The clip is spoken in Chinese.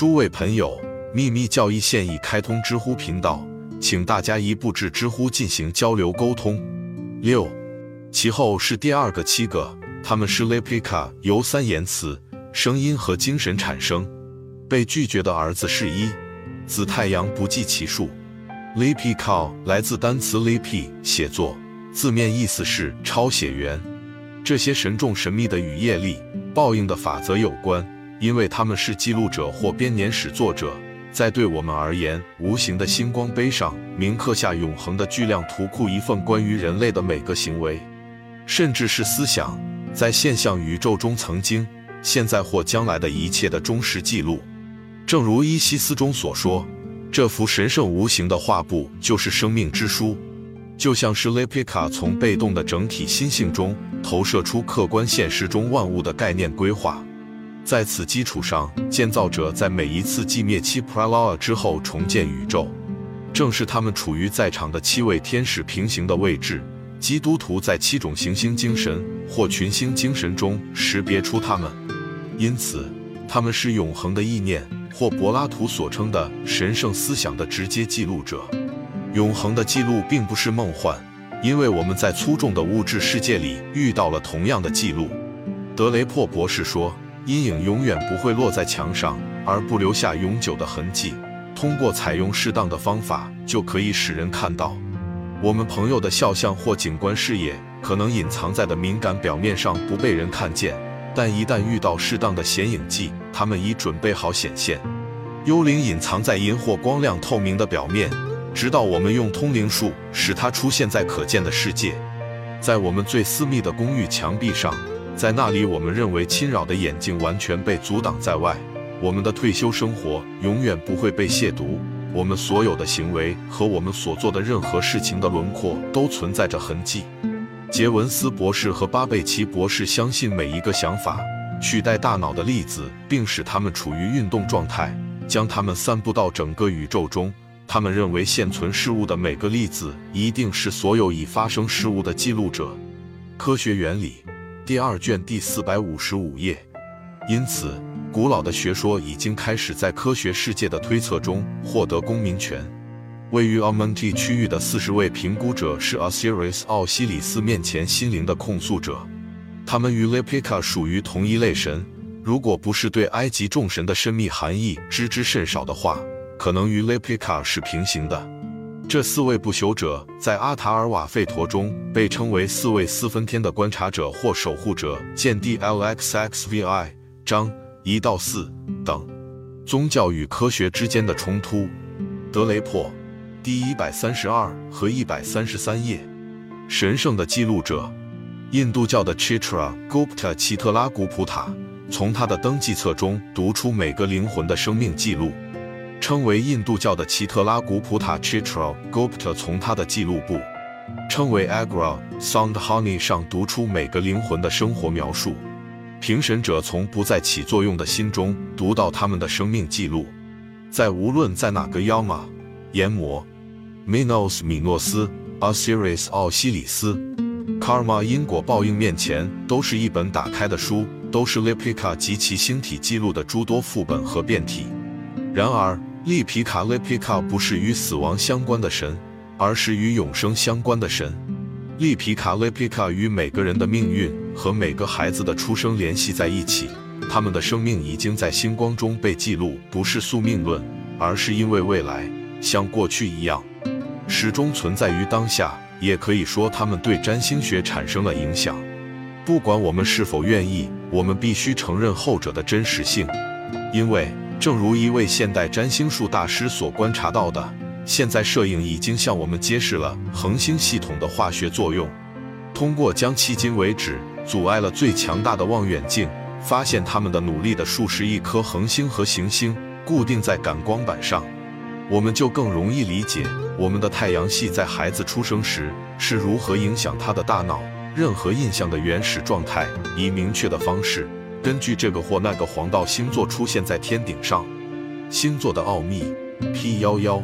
诸位朋友，秘密教义现已开通知乎频道，请大家一步至知乎进行交流沟通。六，其后是第二个七个，他们是 Lepika 由三言词、声音和精神产生。被拒绝的儿子是一，子太阳不计其数。Lepika 来自单词 Lepi 写作，字面意思是抄写员。这些神众神秘的与业力、报应的法则有关。因为他们是记录者或编年史作者，在对我们而言，无形的星光碑上铭刻下永恒的巨量图库一份关于人类的每个行为，甚至是思想，在现象宇宙中曾经、现在或将来的一切的忠实记录。正如伊西斯中所说，这幅神圣无形的画布就是生命之书，就像是 Lepika 从被动的整体心性中投射出客观现实中万物的概念规划。在此基础上，建造者在每一次寂灭期 Praloa 之后重建宇宙。正是他们处于在场的七位天使平行的位置，基督徒在七种行星精神或群星精神中识别出他们。因此，他们是永恒的意念，或柏拉图所称的神圣思想的直接记录者。永恒的记录并不是梦幻，因为我们在粗重的物质世界里遇到了同样的记录。德雷珀博士说。阴影永远不会落在墙上，而不留下永久的痕迹。通过采用适当的方法，就可以使人看到我们朋友的肖像或景观视野可能隐藏在的敏感表面上不被人看见，但一旦遇到适当的显影剂，它们已准备好显现。幽灵隐藏在银或光亮透明的表面，直到我们用通灵术使它出现在可见的世界，在我们最私密的公寓墙壁上。在那里，我们认为侵扰的眼睛完全被阻挡在外。我们的退休生活永远不会被亵渎。我们所有的行为和我们所做的任何事情的轮廓都存在着痕迹。杰文斯博士和巴贝奇博士相信每一个想法取代大脑的粒子，并使它们处于运动状态，将它们散布到整个宇宙中。他们认为现存事物的每个粒子一定是所有已发生事物的记录者。科学原理。第二卷第四百五十五页。因此，古老的学说已经开始在科学世界的推测中获得公民权。位于 Amonti 区域的四十位评估者是 Osiris 奥西里斯面前心灵的控诉者，他们与 Lepika 属于同一类神。如果不是对埃及众神的神秘含义知之甚少的话，可能与 Lepika 是平行的。这四位不朽者在阿塔尔瓦费陀中被称为四位四分天的观察者或守护者，见 DLXXVI 章一到四等。宗教与科学之间的冲突，德雷珀，第一百三十二和一百三十三页。神圣的记录者，印度教的 Chitra Gupta 奇特拉古普塔，从他的登记册中读出每个灵魂的生命记录。称为印度教的奇特拉古普塔 Chitra Gupta 从他的记录簿，称为 Agra Soundhani 上读出每个灵魂的生活描述。评审者从不再起作用的心中读到他们的生命记录。在无论在哪个妖马、炎魔、Minos 米诺斯、Osiris 奥西里斯、Karma 因果报应面前，都是一本打开的书，都是 Lepika 及其星体记录的诸多副本和变体。然而。利皮卡 （Lepika） 不是与死亡相关的神，而是与永生相关的神。利皮卡 （Lepika） 与每个人的命运和每个孩子的出生联系在一起，他们的生命已经在星光中被记录。不是宿命论，而是因为未来像过去一样，始终存在于当下。也可以说，他们对占星学产生了影响。不管我们是否愿意，我们必须承认后者的真实性，因为。正如一位现代占星术大师所观察到的，现在摄影已经向我们揭示了恒星系统的化学作用。通过将迄今为止阻碍了最强大的望远镜，发现他们的努力的数十亿颗恒星和行星固定在感光板上，我们就更容易理解我们的太阳系在孩子出生时是如何影响他的大脑任何印象的原始状态，以明确的方式。根据这个或那个黄道星座出现在天顶上，星座的奥秘，P 幺幺。